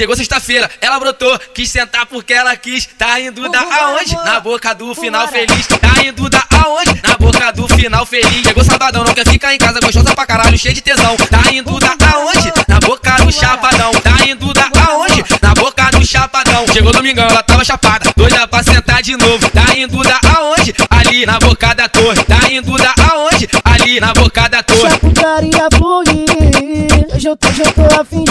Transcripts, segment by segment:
Chegou sexta-feira, ela brotou, quis sentar porque ela quis. Tá indo da aonde? Na boca do final feliz. Tá indo da aonde? Na boca do final feliz. Chegou sabadão, não quer ficar em casa, gostosa pra caralho, cheio de tesão. Tá indo da aonde? Na boca do chapadão. Tá indo da aonde? Na boca do chapadão. Chegou domingão, ela tava chapada, doida pra sentar de novo. Tá indo da aonde? Ali na boca da torre. Tá indo da aonde? Ali na boca da torre. Chaputaria fluir, hoje eu tô, hoje eu tô afim.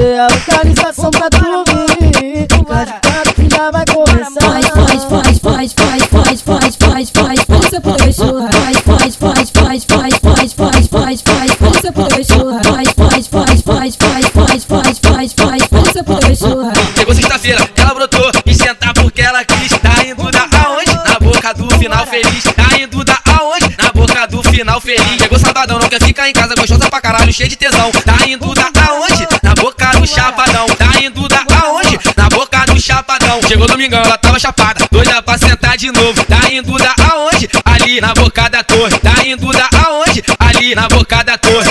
Mandei a localização pra tu vir. Fica de cara que já vai começar. Faz, faz, faz, faz, faz, faz, faz, faz, faz, força pro cachorro. Faz, faz, faz, faz, faz, faz, faz, faz, faz, força pro cachorro. Faz, faz, faz, faz, faz, faz, faz, faz, faz, força pro cachorro. Chegou sexta-feira, ela brotou, quis sentar porque ela quis. Tá indo da aonde? Na boca do final feliz. Tá indo da aonde? Na boca do final feliz. Chegou sabadão, não quer ficar em casa, gostosa pra caralho, cheio de tesão. Tá indo da aonde? Chapadão. Tá indo da aonde? Na boca do chapadão. Chegou domingão, ela tava chapada, doida pra sentar de novo. Tá indo da aonde? Ali na boca da torre. Tá indo da aonde? Ali na boca da torre.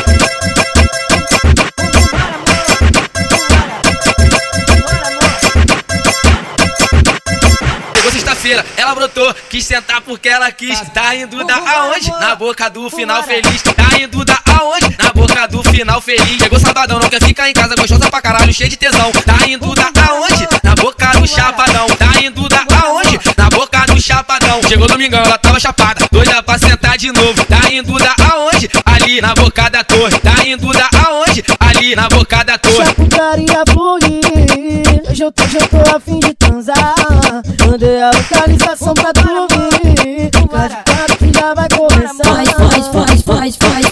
Ela brotou, quis sentar porque ela quis. Tá indo da aonde? Na boca do final feliz. Tá indo da aonde? Do final feliz. Chegou sabadão, não quer ficar em casa, gostosa pra caralho, cheio de tesão. Tá indo da aonde? Na boca do chapadão. Tá indo da aonde? Na boca do chapadão. Chegou domingão, ela tava chapada, doida pra sentar de novo. Tá indo da aonde? Ali na boca da torre. Tá indo da aonde? Ali na boca da torre. Chaputaria fluir, hoje eu tô, hoje eu tô afim de transar. Mandei a localização pra tu vir. Fica de cara que já vai começar. Faz, faz, faz, faz, faz,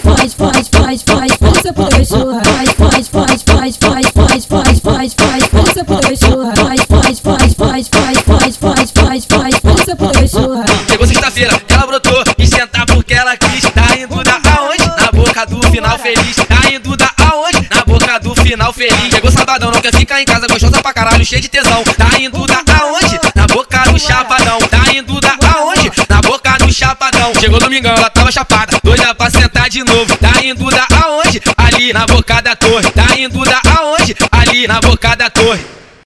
cachorro. Chegou sexta-feira, ela brotou, quis sentar porque ela quis. Tá indo da aonde? Na boca do final feliz. Tá indo da aonde? Na boca do final feliz. Chegou sabadão, não quer ficar em casa, gostosa pra caralho, cheio de tesão. Tá indo da aonde? Na boca do chapadão. Tá indo da aonde? Na boca do chapadão. Chegou domingão, ela tava chapada, doida pra sentar de novo. Tá. Tá indo da aonde? Ali na boca da torre.